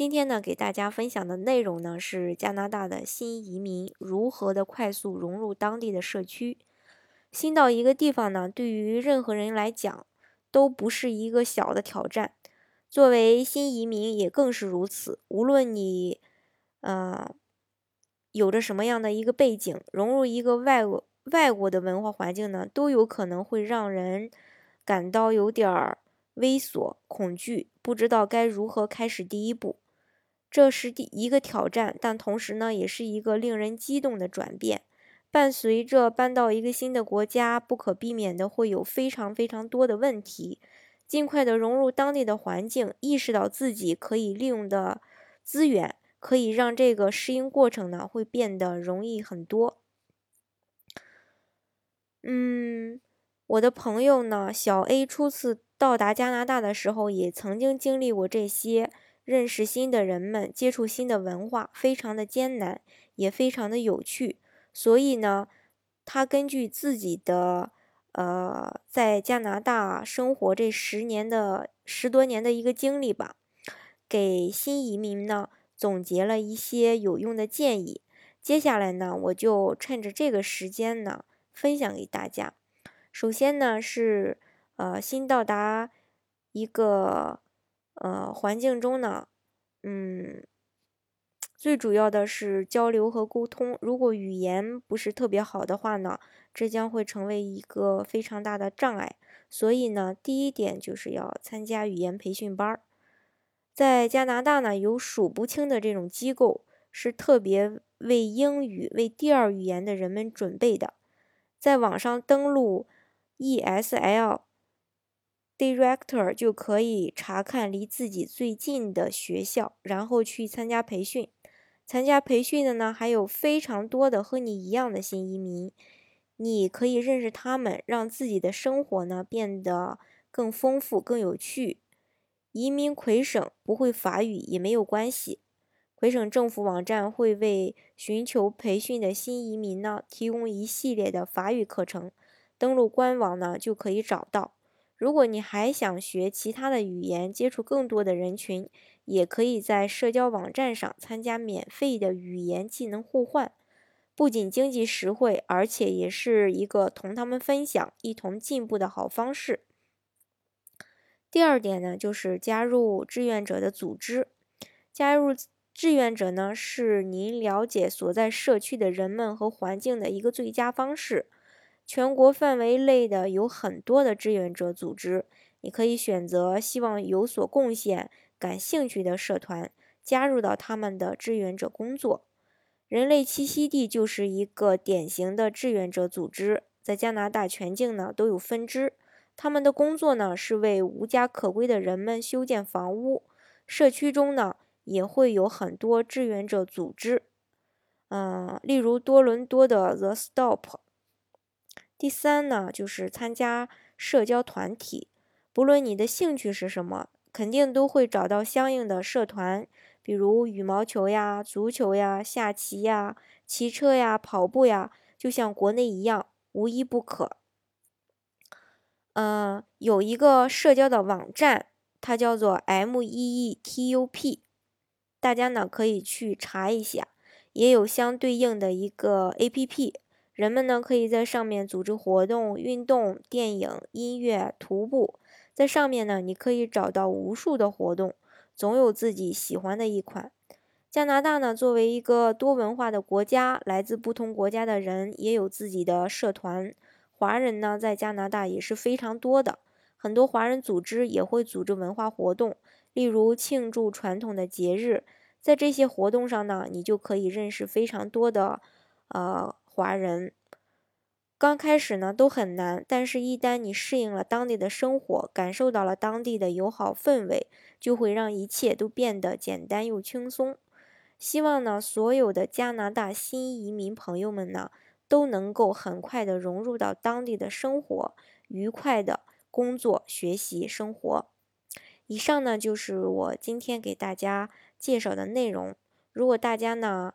今天呢，给大家分享的内容呢是加拿大的新移民如何的快速融入当地的社区。新到一个地方呢，对于任何人来讲都不是一个小的挑战。作为新移民也更是如此。无论你，呃，有着什么样的一个背景，融入一个外国外国的文化环境呢，都有可能会让人感到有点儿猥琐、恐惧，不知道该如何开始第一步。这是第一个挑战，但同时呢，也是一个令人激动的转变。伴随着搬到一个新的国家，不可避免的会有非常非常多的问题。尽快的融入当地的环境，意识到自己可以利用的资源，可以让这个适应过程呢会变得容易很多。嗯，我的朋友呢，小 A 初次到达加拿大的时候，也曾经经历过这些。认识新的人们，接触新的文化，非常的艰难，也非常的有趣。所以呢，他根据自己的呃在加拿大生活这十年的十多年的一个经历吧，给新移民呢总结了一些有用的建议。接下来呢，我就趁着这个时间呢分享给大家。首先呢是呃新到达一个。呃，环境中呢，嗯，最主要的是交流和沟通。如果语言不是特别好的话呢，这将会成为一个非常大的障碍。所以呢，第一点就是要参加语言培训班儿。在加拿大呢，有数不清的这种机构是特别为英语为第二语言的人们准备的。在网上登录 ESL。Director 就可以查看离自己最近的学校，然后去参加培训。参加培训的呢，还有非常多的和你一样的新移民，你可以认识他们，让自己的生活呢变得更丰富、更有趣。移民魁省不会法语也没有关系，魁省政府网站会为寻求培训的新移民呢提供一系列的法语课程，登录官网呢就可以找到。如果你还想学其他的语言，接触更多的人群，也可以在社交网站上参加免费的语言技能互换，不仅经济实惠，而且也是一个同他们分享、一同进步的好方式。第二点呢，就是加入志愿者的组织。加入志愿者呢，是您了解所在社区的人们和环境的一个最佳方式。全国范围内的有很多的志愿者组织，你可以选择希望有所贡献、感兴趣的社团，加入到他们的志愿者工作。人类栖息地就是一个典型的志愿者组织，在加拿大全境呢都有分支。他们的工作呢是为无家可归的人们修建房屋。社区中呢也会有很多志愿者组织，嗯，例如多伦多的 The Stop。第三呢，就是参加社交团体，不论你的兴趣是什么，肯定都会找到相应的社团，比如羽毛球呀、足球呀、下棋呀、骑车呀、跑步呀，就像国内一样，无一不可。嗯，有一个社交的网站，它叫做 M E E T U P，大家呢可以去查一下，也有相对应的一个 A P P。人们呢可以在上面组织活动、运动、电影、音乐、徒步，在上面呢你可以找到无数的活动，总有自己喜欢的一款。加拿大呢作为一个多文化的国家，来自不同国家的人也有自己的社团。华人呢在加拿大也是非常多的，很多华人组织也会组织文化活动，例如庆祝传统的节日。在这些活动上呢，你就可以认识非常多的，呃。华人刚开始呢都很难，但是一旦你适应了当地的生活，感受到了当地的友好氛围，就会让一切都变得简单又轻松。希望呢，所有的加拿大新移民朋友们呢，都能够很快的融入到当地的生活，愉快的工作、学习、生活。以上呢，就是我今天给大家介绍的内容。如果大家呢